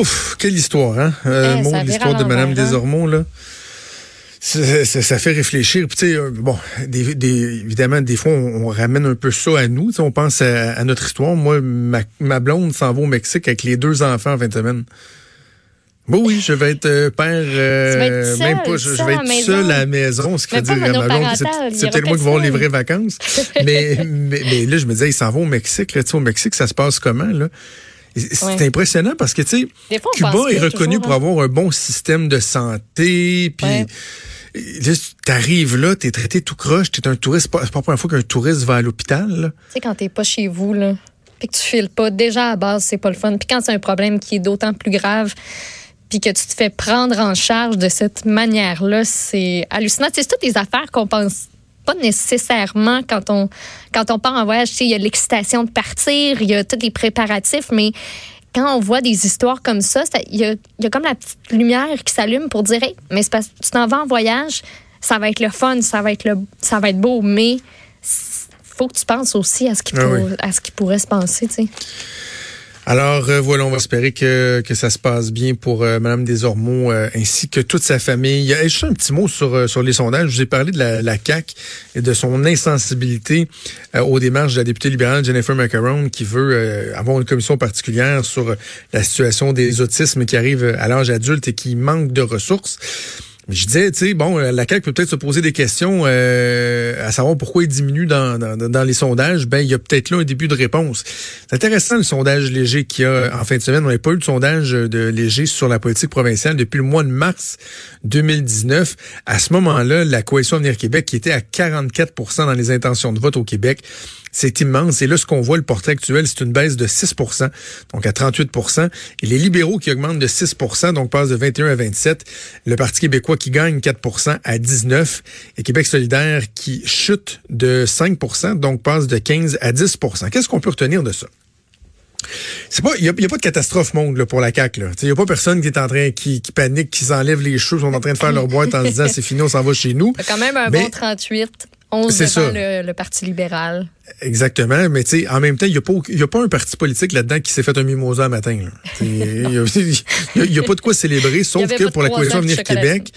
Ouf, quelle histoire, hein? Euh, Eh, l'histoire de Mme hein? Desormeaux, là. Ça, ça- ça fait réfléchir. Puis, tu sais, euh, bon, des, des- évidemment, des fois, on, on ramène un peu ça à nous. Tu sais, on pense à, à notre histoire. Moi, ma, ma blonde s'en va au Mexique avec les deux enfants en fin de semaine. Bon, oui, je vais être euh, père. euh, être seul, même pas, je, vais être seul à la maison, ce qui veut dire à ma blonde, c'est peut-être moi qui vais avoir les vraies vacances. mais, mais, mais là, je me disais, ils s'en vont au Mexique. Là, Tu sais, au Mexique, ça se passe comment, là? C'est Ouais. impressionnant parce que, tu sais, Cuba est reconnu toujours, pour hein. avoir un bon système de santé, puis Ouais. là, t'arrives là, t'es traité tout croche, t'es un touriste, c'est pas, la première fois qu'un touriste va à l'hôpital. Tu sais, quand t'es pas chez vous, là, puis que tu files pas, déjà à base, c'est pas le fun. Puis quand c'est un problème qui est d'autant plus grave, puis que tu te fais prendre en charge de cette manière-là, c'est hallucinant. C'est toutes des affaires qu'on pense pas nécessairement quand on quand on part en voyage. Tu sais, Il y a l'excitation de partir, il y a tous les préparatifs, mais quand on voit des histoires comme ça, il y a, il y a comme la petite lumière qui s'allume pour dire hey, mais c'est parce que tu t'en vas en voyage, ça va être le fun, ça va être le ça va être beau, mais faut que tu penses aussi à ce qui, Ah oui. à ce qui pourrait se passer, tu sais. Alors euh, voilà, on va espérer que, que ça se passe bien pour euh, Madame Desormeaux euh, ainsi que toute sa famille. Et juste un petit mot sur euh, sur les sondages. Je vous ai parlé de la, la CAC et de son insensibilité euh, aux démarches de la députée libérale Jennifer Macaron qui veut euh, avoir une commission particulière sur euh, la situation des autismes qui arrivent à l'âge adulte et qui manquent de ressources. Je disais, tu sais, bon, euh, la CAQ peut peut-être se poser des questions euh, à savoir pourquoi il diminue dans, dans, les sondages. Ben, il y a peut-être là un début de réponse. C'est intéressant le sondage léger qu'il y a en fin de semaine. On n'avait pas eu de sondage de léger sur la politique provinciale depuis le mois de mars 2019. À ce moment-là, la coalition Avenir Québec, qui était à 44% dans les intentions de vote au Québec, c'est immense. Et là, ce qu'on voit, le portrait actuel, c'est une baisse de 6 donc à 38% Et les libéraux qui augmentent de 6% donc passent de 21 à 27. Le Parti québécois qui gagne 4% à 19 et Québec solidaire qui chute de 5% donc passe de 15 à 10% Qu'est-ce qu'on peut retenir de ça? C'est pas, il y, a pas de catastrophe monde là, pour la CAQ. Il y a pas personne qui est en train, qui, qui panique, qui s'enlève les cheveux, sont en train de faire leur boîte en se disant c'est fini, on s'en va chez nous. Quand même un Mais- bon 38, 11 C'est devant ça. le, le Parti libéral. Exactement, mais tu sais, en même temps, il n'y a, pas y a pas un parti politique là-dedans qui s'est fait un mimosa matin. Il n'y a, pas de quoi célébrer, sauf que de pour la coalition de Avenir Québec,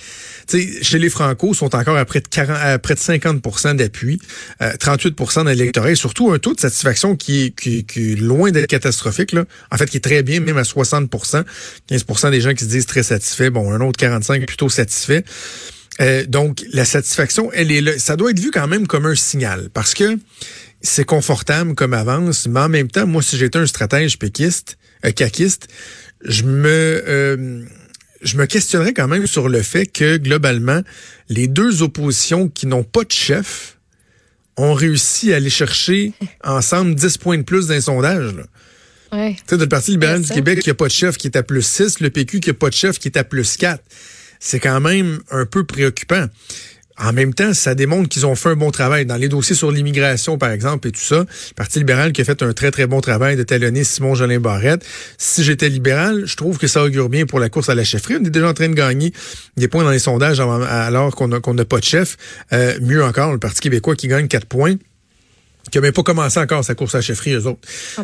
tu sais, chez les Franco, sont encore à près de, 40, à près de 50 d'appui, euh, 38% dans l'électorat, et surtout un taux de satisfaction qui est, qui, qui est loin d'être catastrophique. Là. En fait, qui est très bien, même à 60% 15% des gens qui se disent très satisfaits, bon, un autre 45% plutôt satisfait. Euh, donc, la satisfaction, elle est là. Ça doit être vu quand même comme un signal parce que c'est confortable comme avance, mais en même temps, moi, si j'étais un stratège péquiste, euh, caquiste, je me, euh, je me questionnerais quand même sur le fait que, globalement, les deux oppositions qui n'ont pas de chef ont réussi à aller chercher ensemble 10 points de plus d'un sondage. Là. Ouais. Tu sais, le Parti libéral du. Québec qui a pas de chef qui est à plus 6, le PQ qui a pas de chef qui est à plus 4. C'est quand même un peu préoccupant. En même temps, ça démontre qu'ils ont fait un bon travail. Dans les dossiers sur l'immigration, par exemple, et tout ça, le Parti libéral qui a fait un très, très bon travail de talonner Simon Jolin Barrette. Si j'étais libéral, je trouve que ça augure bien pour la course à la chefferie. On est déjà en train de gagner des points dans les sondages alors qu'on n'a pas de chef. Euh, mieux encore, le Parti québécois qui gagne 4 points qui n'a même pas commencé encore sa course à la chefferie, eux autres.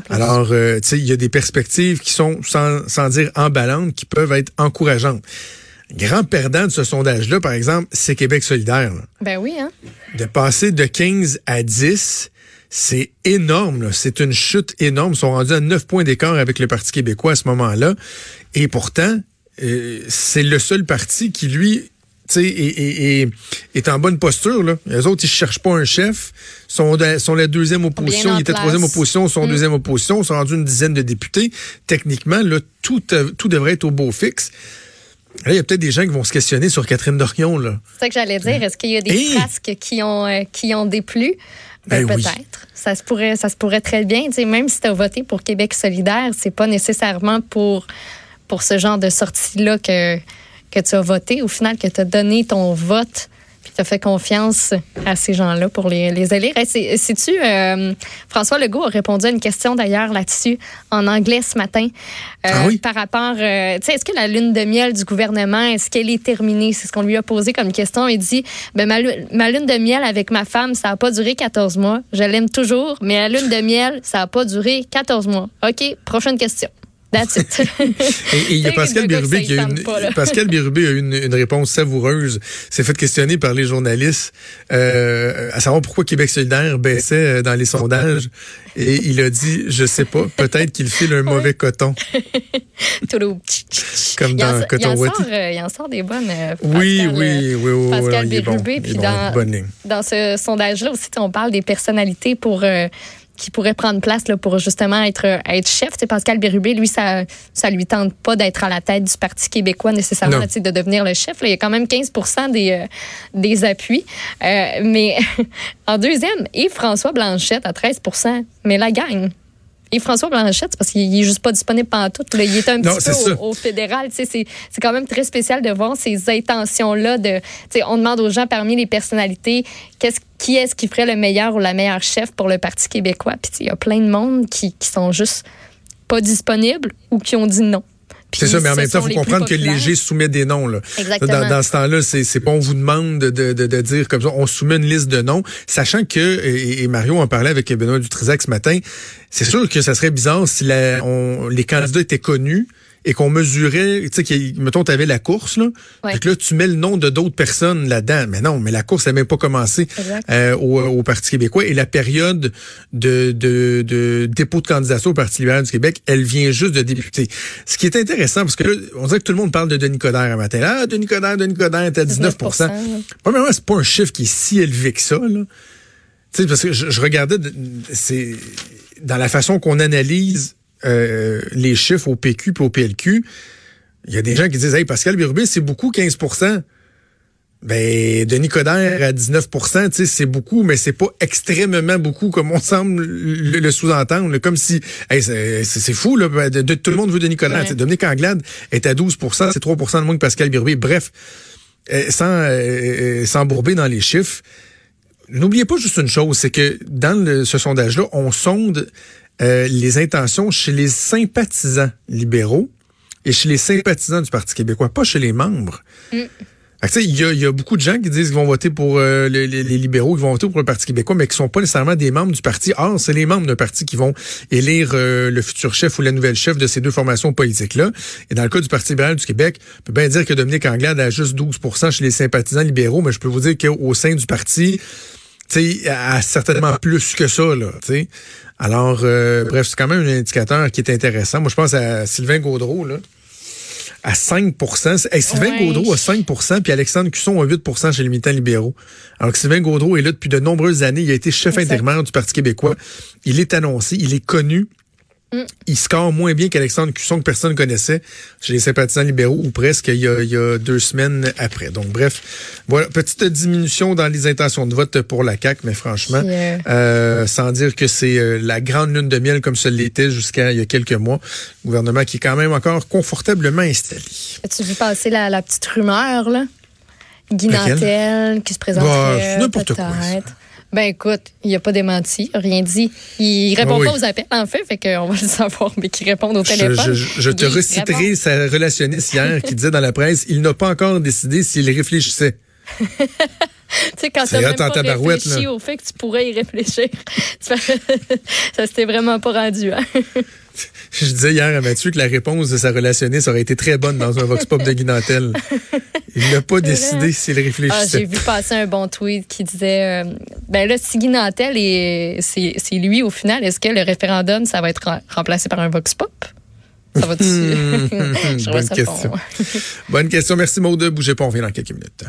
Alors, euh, tu sais, il y a des perspectives qui sont, sans, sans dire emballantes, qui peuvent être encourageantes. Grand perdant de ce sondage-là, par exemple, c'est Québec solidaire. là. Ben oui, hein? De passer de 15 à 10, c'est énorme. C'est une chute énorme. Ils sont rendus à 9 points d'écart avec le Parti québécois à ce moment-là. Et pourtant, euh, c'est le seul parti qui, lui, est, est- est- est en bonne posture. Là. Les autres, ils cherchent pas un chef. Sont, de- sont la deuxième opposition. Ils étaient place. troisième opposition, sont deuxième opposition. Ils sont rendus une dizaine de députés. Techniquement, là, tout, euh, tout devrait être au beau fixe. Là, il y a peut-être des gens qui vont se questionner sur Catherine Dorion. C'est ça que j'allais dire. Est-ce qu'il y a des Hey! frasques qui ont, euh, qui ont déplu? Ben, Ben oui. peut-être. Ça se pourrait, ça se pourrait très bien. Tu sais, même si tu as voté pour Québec solidaire, c'est pas nécessairement pour, pour ce genre de sortie-là que, que tu as voté. Au final, que tu as donné ton vote puis tu as fait confiance à ces gens-là pour les, les élire. Hey, Sais-tu, euh, François Legault a répondu à une question d'ailleurs là-dessus en anglais ce matin. euh, Ah oui? Par rapport, euh, tu sais, est-ce que la lune de miel du gouvernement, est-ce qu'elle est terminée? C'est ce qu'on lui a posé comme question. Il dit, ben, ma, ma lune de miel avec ma femme, ça n'a pas duré 14 mois. Je l'aime toujours, mais la lune de miel, ça n'a pas duré 14 mois. OK, prochaine question. That's it. et il y a Pascal Bérubé qui a une, Pascal Bérubé a une, une réponse savoureuse. S'est fait questionner par les journalistes euh, à savoir pourquoi Québec solidaire baissait euh, dans les sondages. Et il a dit, je sais pas, peut-être qu'il file un mauvais coton. Comme dans il Coton il en, sort, euh, il en sort des bonnes. Oui, Pascal, oui, oui, oui, Pascal Bérubé. puis dans, dans ce sondage-là aussi, on parle des personnalités pour qui pourrait prendre place là, pour justement être, être chef. Pascal Bérubé, lui, ça ça lui tente pas d'être à la tête du Parti québécois nécessairement, de devenir le chef. Là, il y a quand même 15 des, euh, des appuis. Euh, mais en deuxième, et François Blanchette à 13% mais la gagne. Et François Blanchette, parce qu'il est juste pas disponible pendant tout. Il est un petit peu au, fédéral. C'est quand même très spécial de voir ces intentions-là. De, on demande aux gens parmi les personnalités qu'est-ce qui est-ce qui ferait le meilleur ou la meilleure chef pour le Parti québécois? Puis il y a plein de monde qui, qui sont juste pas disponibles ou qui ont dit non. C'est ça, mais en même temps, il faut comprendre que Léger soumet des noms. Là. Exactement. Dans, ce temps-là, c'est pas on vous demande de, de, de, dire comme ça, on soumet une liste de noms, sachant que, et, Mario en parlait avec Benoît Dutrisac ce matin, c'est sûr que ça serait bizarre si la, on, les candidats étaient connus, et qu'on mesurait, tu sais, mettons, tu avais la course, là, ouais. là, tu mets le nom de d'autres personnes là-dedans. Mais non, mais la course n'a même pas commencé euh, au, au, Parti québécois. Et la période de, de, de, dépôt de candidature au Parti libéral du Québec, elle vient juste de débuter. Ce qui est intéressant, parce que là, on dirait que tout le monde parle de Denis Coderre un matin. Ah, Denis Coderre, Denis Coderre est à 19, 19 Premièrement, c'est pas un chiffre qui est si élevé que ça, là. Tu sais, parce que je, je regardais, c'est dans la façon qu'on analyse euh, les chiffres au PQ et au PLQ, il y a des gens qui disent Hey, Pascal Birubé, c'est beaucoup 15% ben, Denis Coderre à 19% c'est beaucoup, mais c'est pas extrêmement beaucoup comme on semble le, sous-entendre. Comme si, c'est fou, là, de, tout le monde veut Denis Coderre. Dominique Anglade est à 12% c'est 3% de moins que Pascal Birubé. Bref, euh, sans, euh, sans bourber dans les chiffres, n'oubliez pas juste une chose, c'est que dans ce sondage-là, on sonde euh, les intentions chez les sympathisants libéraux et chez les sympathisants du Parti québécois, pas chez les membres. Mm. Il y, a, y a beaucoup de gens qui disent qu'ils vont voter pour euh, les, les, libéraux, qui vont voter pour le Parti québécois, mais qui sont pas nécessairement des membres du parti. Or, c'est les membres d'un parti qui vont élire euh, le futur chef ou la nouvelle chef de ces deux formations politiques-là. Et dans le cas du Parti libéral du Québec, on peut bien dire que Dominique Anglade a juste 12% chez les sympathisants libéraux, mais je peux vous dire qu'au sein du parti, sais, a certainement plus que ça, là, sais. Alors, euh, bref, c'est quand même un indicateur qui est intéressant. Moi, je pense à Sylvain Gaudreau, là, à 5% Sylvain Gaudreau a 5% puis Alexandre Cusson a 8% chez les militants libéraux. Alors que Sylvain Gaudreau est là depuis de nombreuses années. Il a été chef intérimaire du Parti québécois. Il est annoncé, il est connu. Mm. Il score moins bien qu'Alexandre Cusson, que personne ne connaissait chez les sympathisants libéraux, ou presque il y, a, deux semaines après. Donc, bref, voilà, petite diminution dans les intentions de vote pour la CAQ, mais franchement, euh, euh, sans dire que c'est euh, la grande lune de miel comme ce l'était jusqu'à il y a quelques mois. gouvernement qui est quand même encore confortablement installé. As-tu vu passer la, la petite rumeur, là? Guy qui se présenterait bah, peut-être. Ben écoute, il a pas démenti, rien dit. Il répond pas aux appels, en fait, fait qu'on va le savoir, mais qu'il répond au téléphone. Je, te reciterai sa relationniste hier qui disait dans la presse, il n'a pas encore décidé s'il réfléchissait. tu sais, quand tu même pas réfléchi au fait que tu pourrais y réfléchir, ça s'était vraiment pas rendu. Hein? Je disais hier à Mathieu que la réponse de sa relationniste aurait été très bonne dans un Vox Pop de Guinantel. Il n'a pas décidé s'il réfléchissait. Ah, J'ai vu passer un bon tweet qui disait euh, ben là, si Guinantel c'est lui au final, est-ce que le référendum, ça va être remplacé par un Vox Pop? Ça va-tu? Bonne question. Bonne question. Merci Maude. Bougez pas, on revient dans quelques minutes.